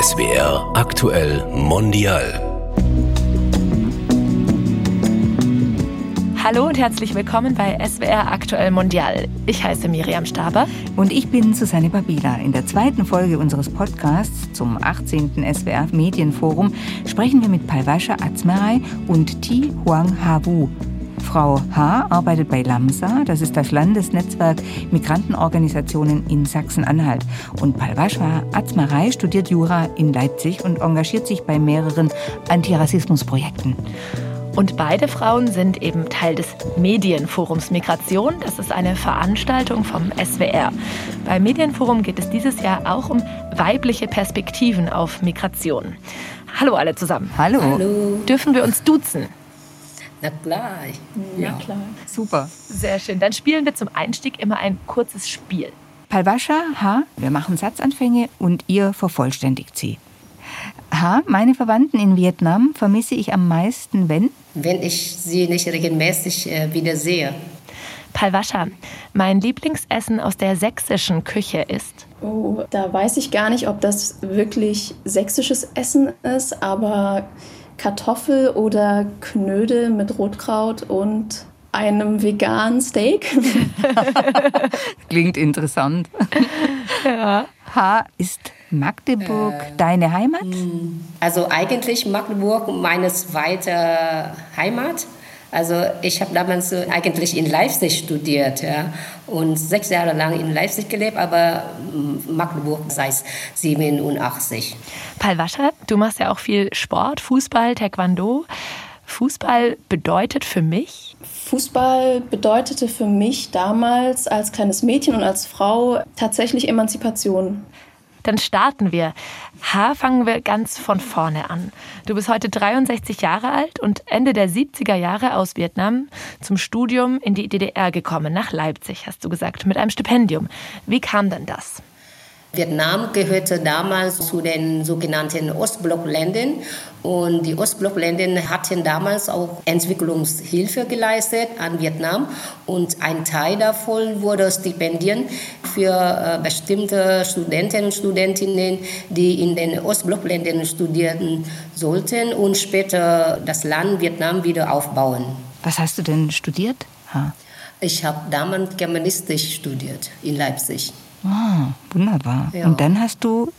SWR aktuell mondial. Hallo und herzlich willkommen bei SWR Aktuell Mondial. Ich heiße Miriam Staber. Und ich bin Susanne Babila. In der zweiten Folge unseres Podcasts zum 18. SWR Medienforum sprechen wir mit Palwascha Azmeray und Thi Huang Hawu. Frau H. arbeitet bei LAMSA, das ist das Landesnetzwerk Migrantenorganisationen in Sachsen-Anhalt. Und Palwascha Azmeray studiert Jura in Leipzig und engagiert sich bei mehreren Antirassismusprojekten. Und beide Frauen sind eben Teil des Medienforums Migration. Das ist eine Veranstaltung vom SWR. Beim Medienforum geht es dieses Jahr auch um weibliche Perspektiven auf Migration. Hallo alle zusammen. Hallo. Hallo. Dürfen wir uns duzen? Na klar. Ja, klar. Super. Sehr schön. Dann spielen wir zum Einstieg immer ein kurzes Spiel. Palwascha H. Wir machen Satzanfänge und ihr vervollständigt sie. H. Meine Verwandten in Vietnam vermisse ich am meisten, wenn? Wenn ich sie nicht regelmäßig äh, wieder sehe. Palwascha, mein Lieblingsessen aus der sächsischen Küche ist. Oh, da weiß ich gar nicht, ob das wirklich sächsisches Essen ist, aber Kartoffel oder Knödel mit Rotkraut und einem veganen Steak. Klingt interessant. Ja. H. Ist Magdeburg deine Heimat? Also eigentlich Magdeburg meine zweite Heimat. Also ich habe damals eigentlich in Leipzig studiert ja, und sechs Jahre lang in Leipzig gelebt, aber Magdeburg seit 87. Palwascha, du machst ja auch viel Sport, Fußball, Taekwondo. Fußball bedeutet für mich, Fußball bedeutete für mich damals als kleines Mädchen und als Frau tatsächlich Emanzipation. Dann starten wir. H fangen wir ganz von vorne an. Du bist heute 63 Jahre alt und Ende der 70er Jahre aus Vietnam zum Studium in die DDR gekommen, nach Leipzig, hast du gesagt, mit einem Stipendium. Wie kam denn das? Vietnam gehörte damals zu den sogenannten Ostblockländern und die Ostblockländer hatten damals auch Entwicklungshilfe geleistet an Vietnam und ein Teil davon wurde Stipendien für äh, bestimmte Studenten und Studentinnen, die in den Ostblockländern studieren sollten und später das Land Vietnam wieder aufbauen. Was hast du denn studiert? H. Ich habe damals Germanistik studiert in Leipzig. Ah, wunderbar. Ja. Und dann hast du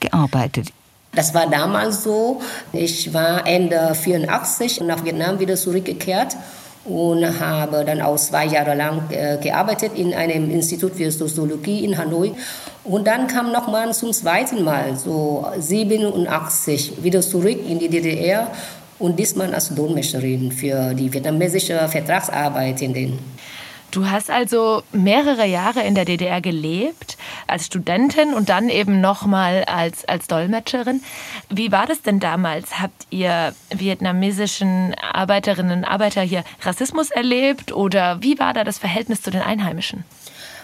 gearbeitet. Das war damals so. Ich war Ende 84 nach Vietnam wieder zurückgekehrt und habe dann auch zwei Jahre lang äh, gearbeitet in einem Institut für Soziologie in Hanoi. Und dann kam nochmal zum zweiten Mal, so 87, wieder zurück in die DDR und diesmal als Dolmetscherin für die vietnamesische Vertragsarbeitenden. Du hast also mehrere Jahre in der DDR gelebt, als Studentin und dann eben nochmal als, als Dolmetscherin. Wie war das denn damals? Habt ihr vietnamesischen Arbeiterinnen und Arbeiter hier Rassismus erlebt oder wie war da das Verhältnis zu den Einheimischen?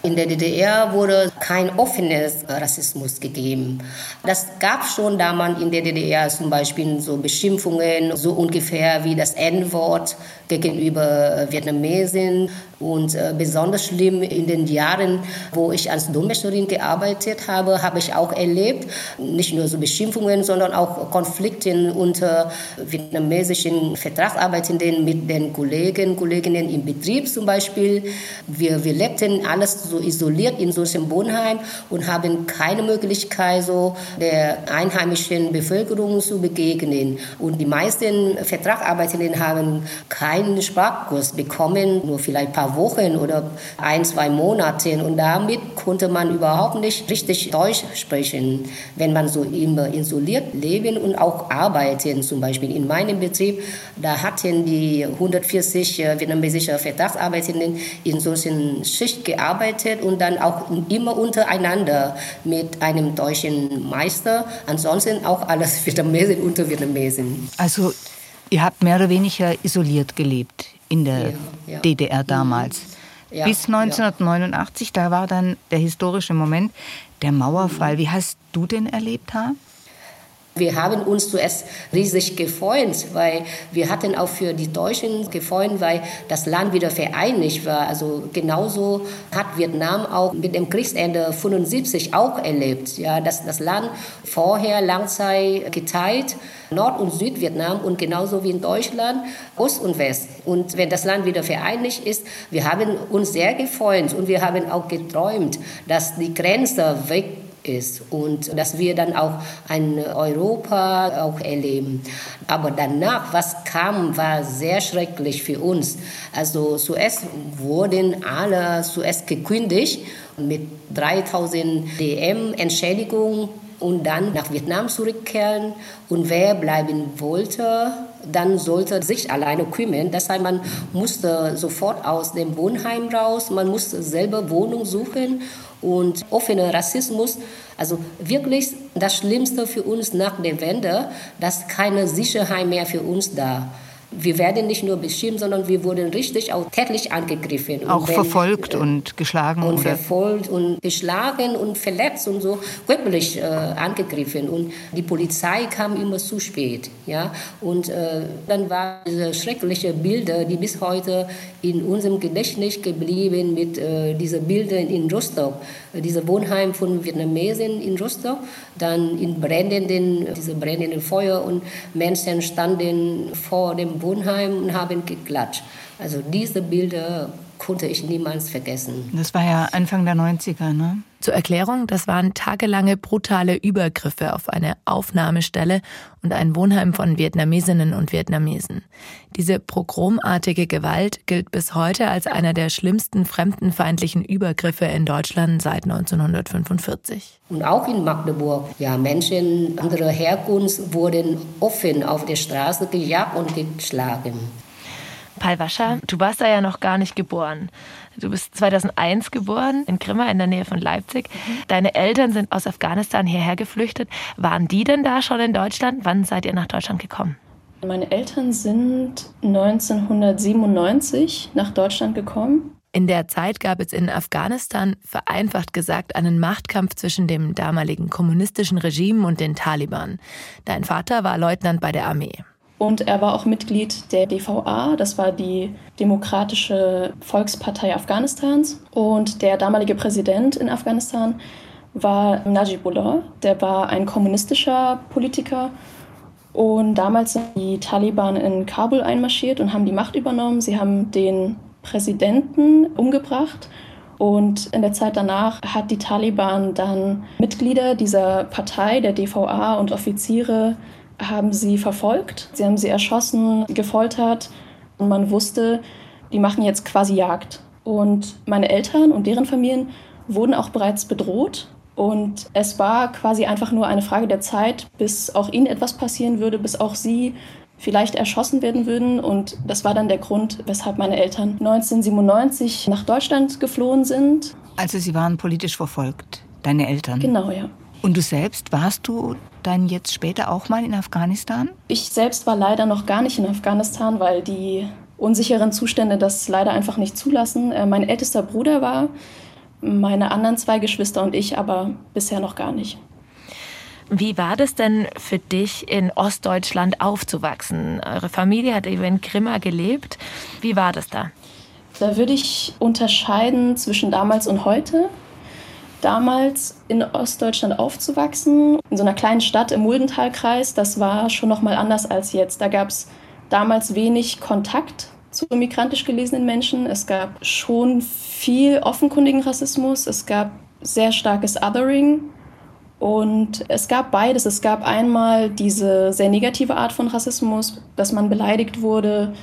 In der DDR wurde kein offenes Rassismus gegeben. Das gab schon damals in der DDR zum Beispiel so Beschimpfungen, so ungefähr wie das N-Wort gegenüber Vietnamesen. Und äh, besonders schlimm in den Jahren, wo ich als Dolmetscherin gearbeitet habe, habe ich auch erlebt, nicht nur so Beschimpfungen, sondern auch Konflikte unter vietnamesischen Vertragsarbeitenden mit den Kollegen, Kolleginnen im Betrieb zum Beispiel. Wir, wir lebten alles so isoliert in solchem Wohnheim und haben keine Möglichkeit, so der einheimischen Bevölkerung zu begegnen. Und die meisten Vertragsarbeitenden haben keinen Sprachkurs bekommen, nur vielleicht ein paar Wochen oder ein, zwei Monate. Und damit konnte man überhaupt nicht richtig Deutsch sprechen, wenn man so immer isoliert leben und auch arbeiten. Zum Beispiel in meinem Betrieb, da hatten die 140 vietnamesische Vertragsarbeitenden in solchen Schicht gearbeitet und dann auch immer untereinander mit einem deutschen Meister. Ansonsten auch alles Vietnamesen unter Vietnamesen. Also ihr habt mehr oder weniger isoliert gelebt in der Ja, ja. DDR damals. Ja, Bis 1989, da war dann der historische Moment, der Mauerfall. Wie hast du den erlebt, Ha? Wir haben uns zuerst riesig gefreut, weil wir hatten auch für die Deutschen gefreut, weil das Land wieder vereinigt war. Also genauso hat Vietnam auch mit dem Kriegsende 75 auch erlebt, ja, dass das Land vorher Langzeit geteilt, Nord- und Südvietnam und genauso wie in Deutschland Ost und West. Und wenn das Land wieder vereinigt ist, wir haben uns sehr gefreut und wir haben auch geträumt, dass die Grenze weg ist und dass wir dann auch ein Europa auch erleben. Aber danach, was kam, war sehr schrecklich für uns. Also zuerst wurden alle zuerst gekündigt mit 3000 DM Entschädigung und dann nach Vietnam zurückkehren. Und wer bleiben wollte, dann sollte sich alleine kümmern. Das heißt, man musste sofort aus dem Wohnheim raus, man musste selber Wohnung suchen und offener Rassismus. Also wirklich das Schlimmste für uns nach der Wende, dass keine Sicherheit mehr für uns da wir werden nicht nur beschimpft, sondern wir wurden richtig auch tätlich angegriffen. Auch wenn, verfolgt äh, und geschlagen? Und oder? verfolgt und geschlagen und verletzt und so körperlich äh, angegriffen. Und die Polizei kam immer zu spät. Ja? Und äh, dann waren diese schrecklichen Bilder, die bis heute in unserem Gedächtnis geblieben mit äh, diesen Bildern in Rostock. Äh, diese Wohnheim von Vietnamesen in Rostock, dann in brennenden, diese brennenden Feuer und Menschen standen vor dem Wohnheim und haben geklatscht. Also diese Bilder konnte ich niemals vergessen. Das war ja Anfang der 90er, ne? Zur Erklärung, das waren tagelange brutale Übergriffe auf eine Aufnahmestelle und ein Wohnheim von Vietnamesinnen und Vietnamesen. Diese pogromartige Gewalt gilt bis heute als einer der schlimmsten fremdenfeindlichen Übergriffe in Deutschland seit 1945. Und auch in Magdeburg, ja, Menschen anderer Herkunft wurden offen auf der Straße gejagt und geschlagen. Palwascha, du warst da ja noch gar nicht geboren. Du bist 2001 geboren in Grimma in der Nähe von Leipzig. Mhm. Deine Eltern sind aus Afghanistan hierher geflüchtet. Waren die denn da schon in Deutschland? Wann seid ihr nach Deutschland gekommen? Meine Eltern sind 1997 nach Deutschland gekommen. In der Zeit gab es in Afghanistan, vereinfacht gesagt, einen Machtkampf zwischen dem damaligen kommunistischen Regime und den Taliban. Dein Vater war Leutnant bei der Armee. Und er war auch Mitglied der DVA, das war die Demokratische Volkspartei Afghanistans. Und der damalige Präsident in Afghanistan war Najibullah, der war ein kommunistischer Politiker. Und damals sind die Taliban in Kabul einmarschiert und haben die Macht übernommen. Sie haben den Präsidenten umgebracht. Und in der Zeit danach hat die Taliban dann Mitglieder dieser Partei, der DVA und Offiziere haben sie verfolgt. Sie haben sie erschossen, gefoltert. Und man wusste, die machen jetzt quasi Jagd. Und meine Eltern und deren Familien wurden auch bereits bedroht. Und es war quasi einfach nur eine Frage der Zeit, bis auch ihnen etwas passieren würde, bis auch sie vielleicht erschossen werden würden. Und das war dann der Grund, weshalb meine Eltern 1997 nach Deutschland geflohen sind. Also sie waren politisch verfolgt, deine Eltern? Genau, ja. Und du selbst, warst du dann jetzt später auch mal in Afghanistan? Ich selbst war leider noch gar nicht in Afghanistan, weil die unsicheren Zustände das leider einfach nicht zulassen. Äh, mein ältester Bruder war, meine anderen zwei Geschwister und ich aber bisher noch gar nicht. Wie war das denn für dich, in Ostdeutschland aufzuwachsen? Eure Familie hat eben in Grimma gelebt. Wie war das da? Da würde ich unterscheiden zwischen damals und heute damals in Ostdeutschland aufzuwachsen, in so einer kleinen Stadt im Muldentalkreis, das war schon noch mal anders als jetzt. Da gab es damals wenig Kontakt zu migrantisch gelesenen Menschen. Es gab schon viel offenkundigen Rassismus. Es gab sehr starkes Othering. Und es gab beides. Es gab einmal diese sehr negative Art von Rassismus, dass man beleidigt wurde,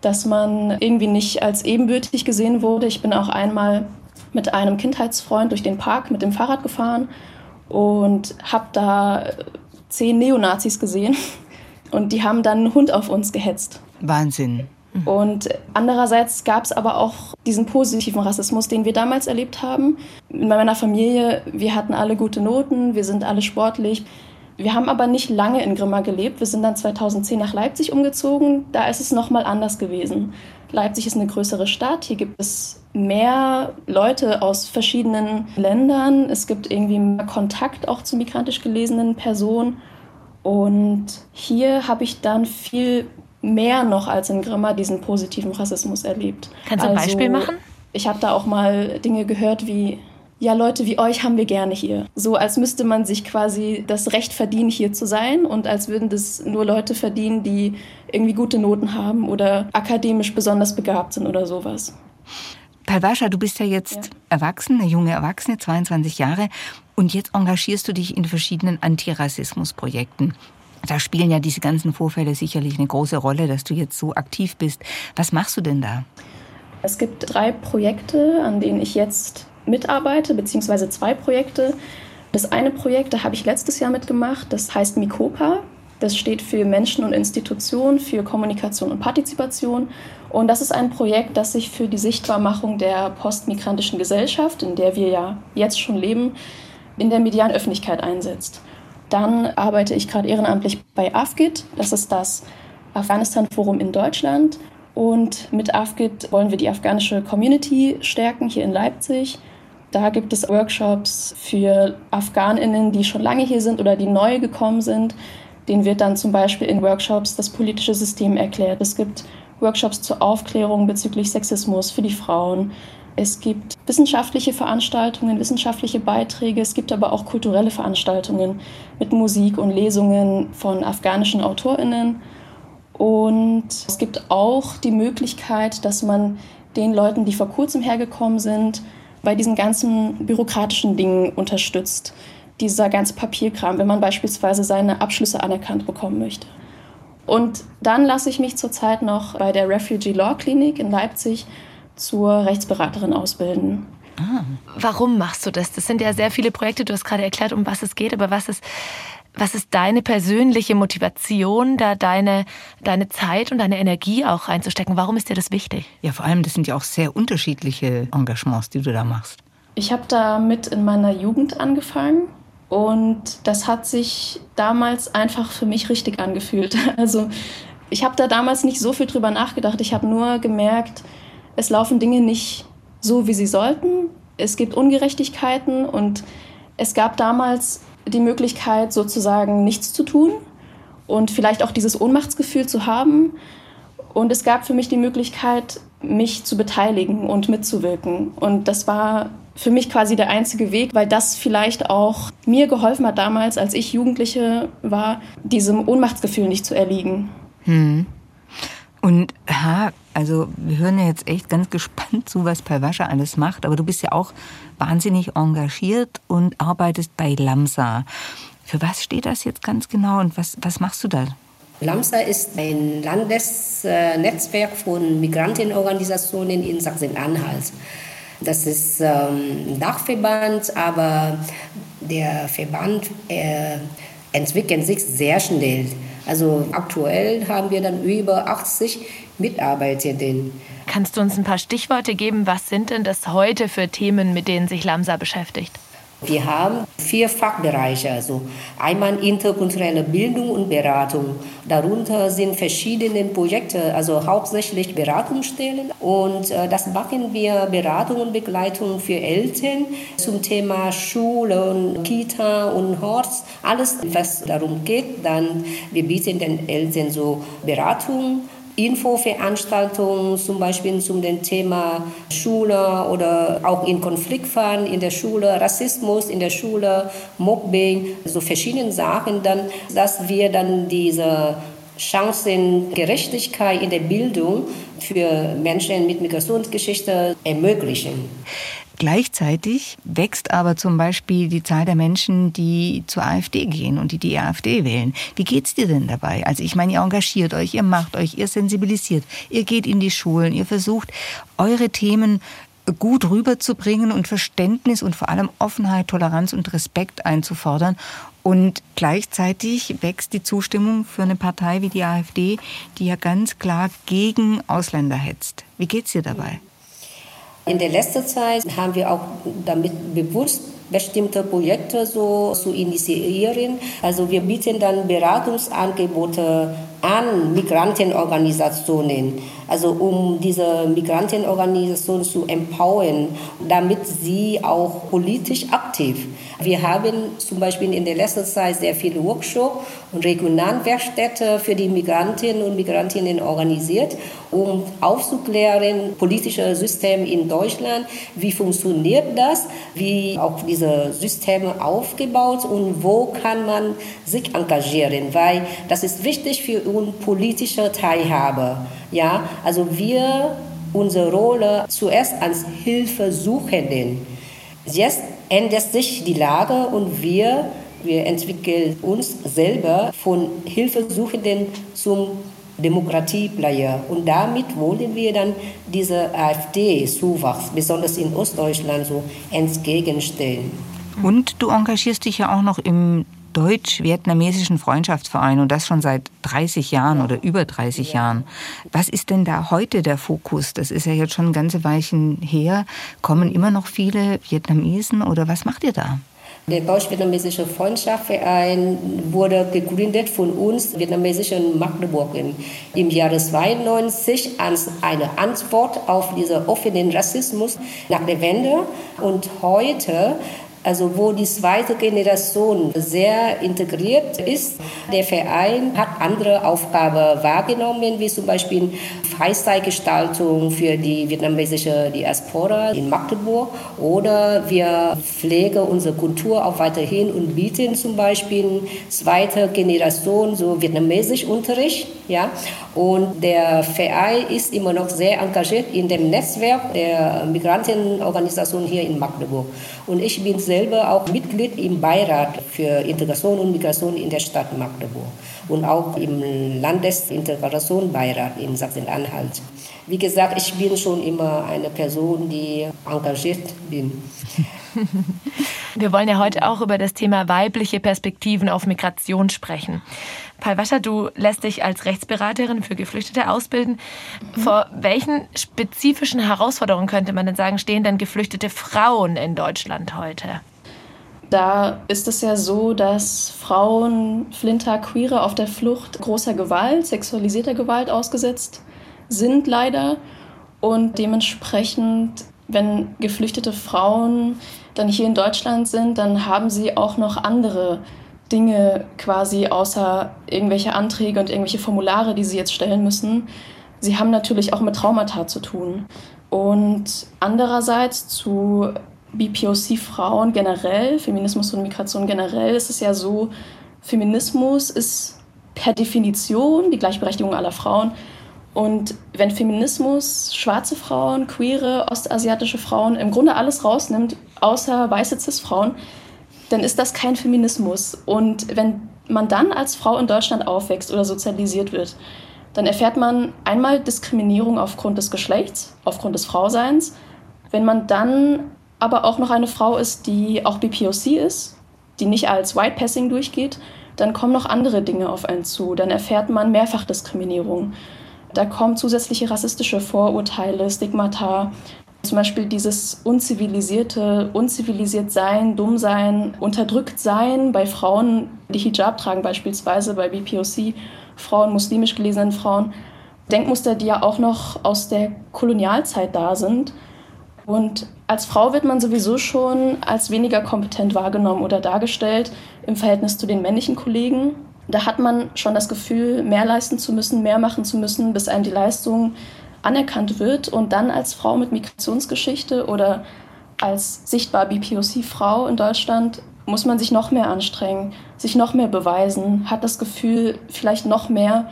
dass man irgendwie nicht als ebenbürtig gesehen wurde. Ich bin auch einmal mit einem Kindheitsfreund durch den Park mit dem Fahrrad gefahren und habe da zehn Neonazis gesehen und die haben dann einen Hund auf uns gehetzt. Wahnsinn. Mhm. Und andererseits gab es aber auch diesen positiven Rassismus, den wir damals erlebt haben. In meiner Familie, wir hatten alle gute Noten, wir sind alle sportlich. Wir haben aber nicht lange in Grimma gelebt. Wir sind dann 2010 nach Leipzig umgezogen. Da ist es nochmal anders gewesen. Leipzig ist eine größere Stadt. Hier gibt es mehr Leute aus verschiedenen Ländern. Es gibt irgendwie mehr Kontakt auch zu migrantisch gelesenen Personen. Und hier habe ich dann viel mehr noch als in Grimma diesen positiven Rassismus erlebt. Kannst du ein also, Beispiel machen? Ich habe da auch mal Dinge gehört wie, ja, Leute wie euch haben wir gerne hier. So als müsste man sich quasi das Recht verdienen, hier zu sein und als würden das nur Leute verdienen, die irgendwie gute Noten haben oder akademisch besonders begabt sind oder sowas. Palvascha, du bist ja jetzt ja. erwachsen, eine junge Erwachsene, 22 Jahre, und jetzt engagierst du dich in verschiedenen Antirassismusprojekten. Da spielen ja diese ganzen Vorfälle sicherlich eine große Rolle, dass du jetzt so aktiv bist. Was machst du denn da? Es gibt drei Projekte, an denen ich jetzt mitarbeite, beziehungsweise zwei Projekte. Das eine Projekt, da habe ich letztes Jahr mitgemacht, das heißt Mikopa. Das steht für Menschen und Institutionen, für Kommunikation und Partizipation. Und das ist ein Projekt, das sich für die Sichtbarmachung der postmigrantischen Gesellschaft, in der wir ja jetzt schon leben, in der medialen Öffentlichkeit einsetzt. Dann arbeite ich gerade ehrenamtlich bei AFGIT. Das ist das Afghanistan-Forum in Deutschland. Und mit AFGIT wollen wir die afghanische Community stärken hier in Leipzig. Da gibt es Workshops für Afghaninnen, die schon lange hier sind oder die neu gekommen sind. Denen wird dann zum Beispiel in Workshops das politische System erklärt. Es gibt Workshops zur Aufklärung bezüglich Sexismus für die Frauen. Es gibt wissenschaftliche Veranstaltungen, wissenschaftliche Beiträge. Es gibt aber auch kulturelle Veranstaltungen mit Musik und Lesungen von afghanischen AutorInnen. Und es gibt auch die Möglichkeit, dass man den Leuten, die vor kurzem hergekommen sind, bei diesen ganzen bürokratischen Dingen unterstützt. Dieser ganze Papierkram, wenn man beispielsweise seine Abschlüsse anerkannt bekommen möchte. Und dann lasse ich mich zurzeit noch bei der Refugee Law Clinic in Leipzig zur Rechtsberaterin ausbilden. Ah. Warum machst du das? Das sind ja sehr viele Projekte. Du hast gerade erklärt, um was es geht, aber was ist, was ist deine persönliche Motivation, da deine, deine Zeit und deine Energie auch reinzustecken? Warum ist dir das wichtig? Ja, vor allem, das sind ja auch sehr unterschiedliche Engagements, die du da machst. Ich habe damit in meiner Jugend angefangen und das hat sich damals einfach für mich richtig angefühlt. Also ich habe da damals nicht so viel drüber nachgedacht. Ich habe nur gemerkt, es laufen Dinge nicht so, wie sie sollten. Es gibt Ungerechtigkeiten und es gab damals die Möglichkeit, sozusagen nichts zu tun und vielleicht auch dieses Ohnmachtsgefühl zu haben. Und es gab für mich die Möglichkeit, mich zu beteiligen und mitzuwirken. Und das war für mich quasi der einzige Weg, weil das vielleicht auch mir geholfen hat damals, als ich Jugendliche war, diesem Ohnmachtsgefühl nicht zu erliegen. Hm. Und ha, also wir hören ja jetzt echt ganz gespannt zu, was Palwascha alles macht, aber du bist ja auch wahnsinnig engagiert und arbeitest bei LAMSA. Für was steht das jetzt ganz genau und was, was machst du da? LAMSA ist ein Landesnetzwerk von Migrantenorganisationen in Sachsen-Anhalt. Das ist ähm, ein Dachverband, aber der Verband äh, entwickelt sich sehr schnell. Also aktuell haben wir dann über 80 Mitarbeitenden. Kannst du uns ein paar Stichworte geben? Was sind denn das heute für Themen, mit denen sich Lamsa beschäftigt? Wir haben vier Fachbereiche, also einmal interkulturelle Bildung und Beratung. Darunter sind verschiedene Projekte, also hauptsächlich Beratungsstellen. Und äh, das machen wir Beratung und Begleitung für Eltern zum Thema Schule und Kita und Horst. Alles, was darum geht, dann wir bieten den Eltern so Beratung Infoveranstaltungen, zum Beispiel zum Thema Schule oder auch in Konfliktfällen in der Schule, Rassismus in der Schule, Mobbing, so verschiedene Sachen, dann, dass wir dann diese Chancengerechtigkeit in der Bildung für Menschen mit Migrationsgeschichte ermöglichen. Gleichzeitig wächst aber zum Beispiel die Zahl der Menschen, die zur AfD gehen und die die AfD wählen. Wie geht's dir denn dabei? Also ich meine, ihr engagiert euch, ihr macht euch, ihr sensibilisiert, ihr geht in die Schulen, ihr versucht, eure Themen gut rüberzubringen und Verständnis und vor allem Offenheit, Toleranz und Respekt einzufordern. Und gleichzeitig wächst die Zustimmung für eine Partei wie die AfD, die ja ganz klar gegen Ausländer hetzt. Wie geht's dir dabei? In der letzten Zeit haben wir auch damit bewusst bestimmte Projekte so zu initiieren. Also wir bieten dann Beratungsangebote an Migrantenorganisationen, also um diese Migrantenorganisationen zu empowern, damit sie auch politisch aktiv. Wir haben zum Beispiel in der letzten Zeit sehr viele Workshops und Regionalwerkstätte für die Migrantinnen und Migrantinnen organisiert, um aufzuklären, politische System in Deutschland, wie funktioniert das, wie auch diese Systeme aufgebaut? Und wo kann man sich engagieren, weil das ist wichtig für uns politische Teilhabe. Ja, also wir unsere Rolle zuerst als Hilfesuchenden. Jetzt ändert sich die Lage und wir, wir entwickeln uns selber von Hilfesuchenden zum Demokratieplayer. Und damit wollen wir dann diese AfD-Zuwachs, besonders in Ostdeutschland, so entgegenstellen. Und du engagierst dich ja auch noch im deutsch-vietnamesischen Freundschaftsverein und das schon seit 30 Jahren oder über 30 Jahren. Was ist denn da heute der Fokus? Das ist ja jetzt schon ganze Weichen her. Kommen immer noch viele Vietnamesen oder was macht ihr da? Der Deutsch-Vietnamesische Freundschaftsverein wurde gegründet von uns vietnamesischen Magdeburg im Jahre 92 als eine Antwort auf diesen offenen Rassismus nach der Wende. Und heute also wo die zweite Generation sehr integriert ist. Der Verein hat andere Aufgaben wahrgenommen, wie zum Beispiel Freizeitgestaltung für die vietnamesische Diaspora in Magdeburg oder wir pflegen unsere Kultur auch weiterhin und bieten zum Beispiel zweite Generation so vietnamesisch Unterricht, ja. Und der Verein ist immer noch sehr engagiert in dem Netzwerk der Migrantenorganisation hier in Magdeburg. Und ich bin selber auch Mitglied im Beirat für Integration und Migration in der Stadt Magdeburg und auch im Landesintegrationbeirat in Sachsen-Anhalt. Wie gesagt, ich bin schon immer eine Person, die engagiert bin. Wir wollen ja heute auch über das Thema weibliche Perspektiven auf Migration sprechen. Palwascha, du lässt dich als Rechtsberaterin für Geflüchtete ausbilden. Vor welchen spezifischen Herausforderungen könnte man denn sagen, stehen denn geflüchtete Frauen in Deutschland heute? Da ist es ja so, dass Frauen, Flinter, Queere auf der Flucht großer Gewalt, sexualisierter Gewalt ausgesetzt sind leider. Und dementsprechend, wenn geflüchtete Frauen dann hier in Deutschland sind, dann haben sie auch noch andere Dinge quasi außer irgendwelche Anträge und irgendwelche Formulare, die sie jetzt stellen müssen. Sie haben natürlich auch mit Traumata zu tun. Und andererseits zu BPOC-Frauen generell, Feminismus und Migration generell, ist es ja so, Feminismus ist per Definition die Gleichberechtigung aller Frauen. Und wenn Feminismus schwarze Frauen, queere, ostasiatische Frauen im Grunde alles rausnimmt, außer weiße Cis-Frauen, dann ist das kein Feminismus. Und wenn man dann als Frau in Deutschland aufwächst oder sozialisiert wird, dann erfährt man einmal Diskriminierung aufgrund des Geschlechts, aufgrund des Frauseins. Wenn man dann aber auch noch eine Frau ist, die auch BPOC ist, die nicht als White Passing durchgeht, dann kommen noch andere Dinge auf einen zu. Dann erfährt man Mehrfachdiskriminierung. Da kommen zusätzliche rassistische Vorurteile, Stigmata, zum Beispiel dieses unzivilisierte, unzivilisiert sein, dumm sein, unterdrückt sein bei Frauen, die Hijab tragen beispielsweise, bei BPOC, Frauen, muslimisch gelesenen Frauen. Denkmuster, die ja auch noch aus der Kolonialzeit da sind. Und als Frau wird man sowieso schon als weniger kompetent wahrgenommen oder dargestellt im Verhältnis zu den männlichen Kollegen. Da hat man schon das Gefühl, mehr leisten zu müssen, mehr machen zu müssen, bis einem die Leistung anerkannt wird und dann als Frau mit Migrationsgeschichte oder als sichtbar BPOC-Frau in Deutschland muss man sich noch mehr anstrengen, sich noch mehr beweisen, hat das Gefühl, vielleicht noch mehr,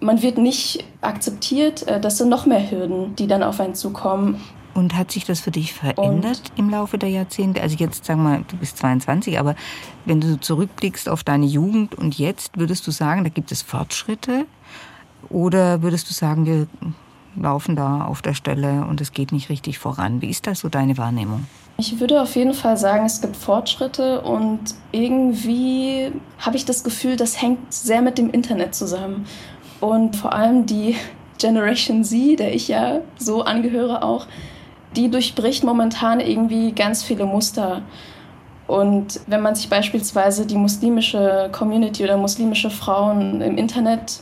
man wird nicht akzeptiert, äh, das sind noch mehr Hürden, die dann auf einen zukommen. Und hat sich das für dich verändert und im Laufe der Jahrzehnte? Also jetzt sagen wir, du bist 22, aber wenn du zurückblickst auf deine Jugend und jetzt, würdest du sagen, da gibt es Fortschritte? Oder würdest du sagen, wir laufen da auf der Stelle und es geht nicht richtig voran. Wie ist das so deine Wahrnehmung? Ich würde auf jeden Fall sagen, es gibt Fortschritte und irgendwie habe ich das Gefühl, das hängt sehr mit dem Internet zusammen. Und vor allem die Generation Z, der ich ja so angehöre auch, die durchbricht momentan irgendwie ganz viele Muster. Und wenn man sich beispielsweise die muslimische Community oder muslimische Frauen im Internet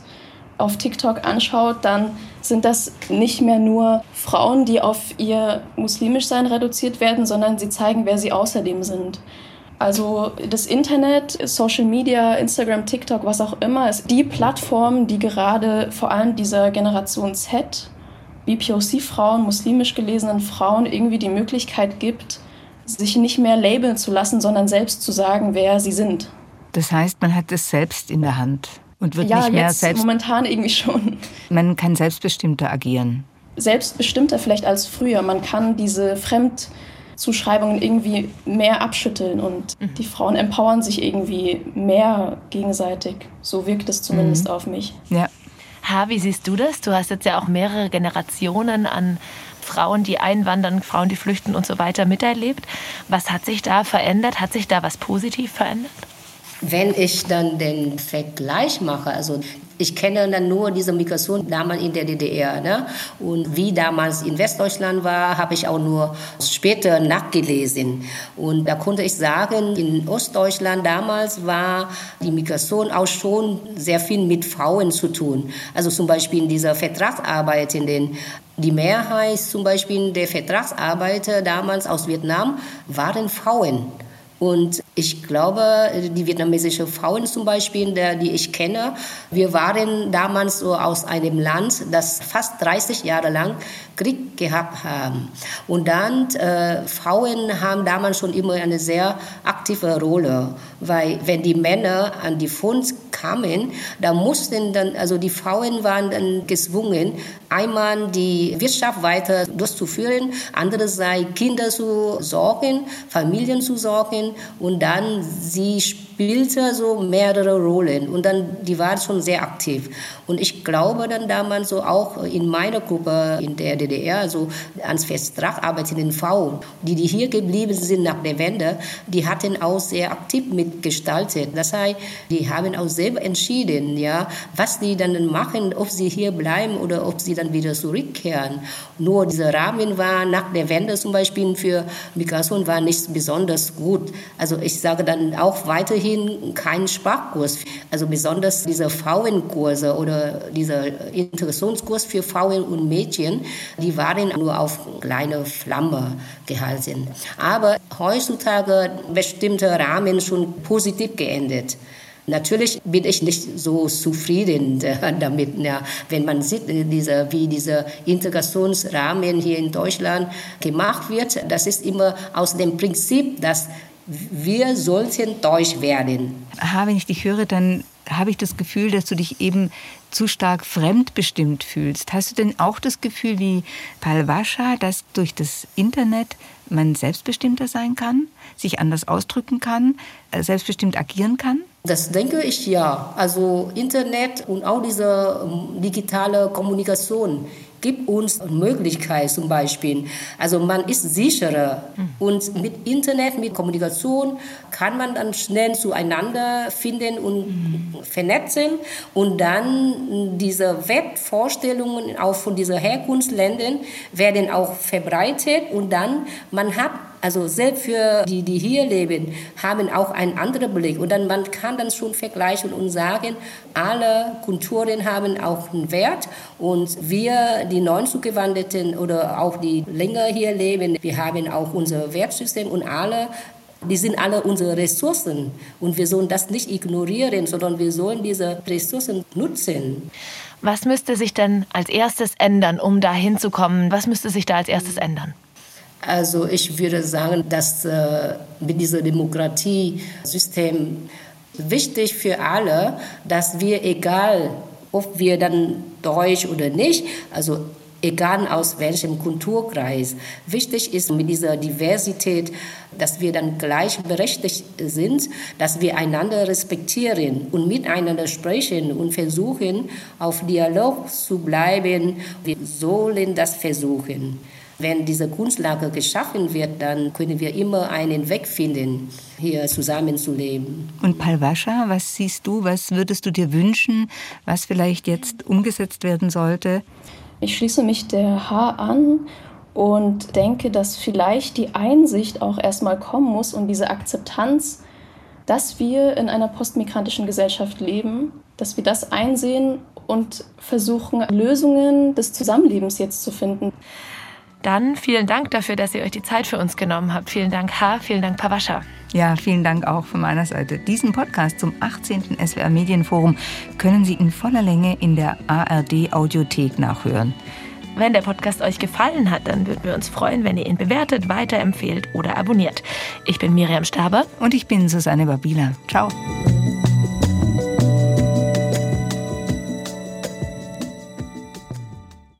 auf TikTok anschaut, dann sind das nicht mehr nur Frauen, die auf ihr muslimisch Sein reduziert werden, sondern sie zeigen, wer sie außerdem sind. Also das Internet, Social Media, Instagram, TikTok, was auch immer, ist die Plattform, die gerade vor allem dieser Generation Z, BPOC-Frauen, muslimisch gelesenen Frauen irgendwie die Möglichkeit gibt, sich nicht mehr labeln zu lassen, sondern selbst zu sagen, wer sie sind. Das heißt, man hat es selbst in der Hand und wird ja, nicht mehr jetzt selbst. Momentan irgendwie schon. Man kann selbstbestimmter agieren. Selbstbestimmter vielleicht als früher. Man kann diese Fremdzuschreibungen irgendwie mehr abschütteln und mhm. die Frauen empowern sich irgendwie mehr gegenseitig. So wirkt es zumindest mhm. auf mich. Ja. Ha, wie siehst du das? Du hast jetzt ja auch mehrere Generationen an Frauen, die einwandern, Frauen, die flüchten und so weiter miterlebt. Was hat sich da verändert? Hat sich da was positiv verändert? Wenn ich dann den Vergleich mache, also ich kenne dann nur diese Migration damals in der DDR. Ne? Und wie damals in Westdeutschland war, habe ich auch nur später nachgelesen. Und da konnte ich sagen, in Ostdeutschland damals war die Migration auch schon sehr viel mit Frauen zu tun. Also zum Beispiel in dieser Vertragsarbeitenden. Die Mehrheit zum Beispiel der Vertragsarbeiter damals aus Vietnam waren Frauen. Und ich glaube, die vietnamesischen Frauen zum Beispiel, die ich kenne, wir waren damals so aus einem Land, das fast 30 Jahre lang Krieg gehabt haben. Und dann, äh, Frauen haben damals schon immer eine sehr aktive Rolle, weil wenn die Männer an die Front kamen, da mussten dann, also die Frauen waren dann gezwungen, einmal die Wirtschaft weiter durchzuführen, andererseits Kinder zu sorgen, Familien zu sorgen und dann sie spielte so mehrere Rollen und dann die war schon sehr aktiv. Und ich glaube dann damals so auch in meiner Gruppe in der DDR also ans Vertrag arbeitenden Frauen die die hier geblieben sind nach der Wende die hatten auch sehr aktiv mitgestaltet. Das heißt die haben auch selber entschieden ja was die dann machen ob sie hier bleiben oder ob sie dann wieder zurückkehren. Nur dieser Rahmen war nach der Wende zum Beispiel für Migration war nicht besonders gut. Also ich sage dann auch weiterhin weiterhin keinen Sprachkurs. Also besonders diese Frauenkurse oder dieser Integrationskurs für Frauen und Mädchen, die waren nur auf kleine Flamme gehalten. Aber heutzutage bestimmte Rahmen schon positiv geändert. Natürlich bin ich nicht so zufrieden damit, ja, wenn man sieht, diese, wie dieser Integrationsrahmen hier in Deutschland gemacht wird. Das ist immer aus dem Prinzip, dass wir sollten deutsch werden. Aha, wenn ich dich höre, dann habe ich das Gefühl, dass du dich eben zu stark fremdbestimmt fühlst. Hast du denn auch das Gefühl wie Palwascha, dass durch das Internet man selbstbestimmter sein kann, sich anders ausdrücken kann, äh, selbstbestimmt agieren kann? Das denke ich ja. Also Internet und auch diese ähm, digitale Kommunikation gibt uns Möglichkeit zum Beispiel. Also man ist sicherer mhm. und mit Internet, mit Kommunikation kann man dann schnell zueinander finden und mhm. vernetzen und dann diese Webvorstellungen auch von diesen Herkunftsländern werden auch verbreitet und dann man hat also selbst für die, die hier leben, haben auch einen anderen Blick. Und dann man kann dann schon vergleichen und sagen, alle Kulturen haben auch einen Wert. Und wir, die Neuzugewandeten oder auch die länger hier leben, wir haben auch unser Wertsystem und alle die sind alle unsere Ressourcen und wir sollen das nicht ignorieren, sondern wir sollen diese Ressourcen nutzen. Was müsste sich denn als erstes ändern, um da hinzukommen? Was müsste sich da als erstes ändern? Also ich würde sagen, dass äh, mit diesem Demokratiesystem wichtig für alle, dass wir, egal ob wir dann Deutsch oder nicht, also egal aus welchem Kulturkreis, wichtig ist mit dieser Diversität, dass wir dann gleichberechtigt sind, dass wir einander respektieren und miteinander sprechen und versuchen, auf Dialog zu bleiben. Wir sollen das versuchen. Wenn diese Grundlage geschaffen wird, dann können wir immer einen Weg finden, hier zusammenzuleben. Und Palwascha, was siehst du, was würdest du dir wünschen, was vielleicht jetzt umgesetzt werden sollte? Ich schließe mich der H an und denke, dass vielleicht die Einsicht auch erstmal kommen muss und diese Akzeptanz, dass wir in einer postmigrantischen Gesellschaft leben, dass wir das einsehen und versuchen, Lösungen des Zusammenlebens jetzt zu finden. Dann vielen Dank dafür, dass ihr euch die Zeit für uns genommen habt. Vielen Dank, Ha. Vielen Dank, Pavascha. Ja, vielen Dank auch von meiner Seite. Diesen Podcast zum 18. SWR Medienforum können Sie in voller Länge in der ARD Audiothek nachhören. Wenn der Podcast euch gefallen hat, dann würden wir uns freuen, wenn ihr ihn bewertet, weiterempfehlt oder abonniert. Ich bin Miriam Staber. Und ich bin Susanne Babila. Ciao.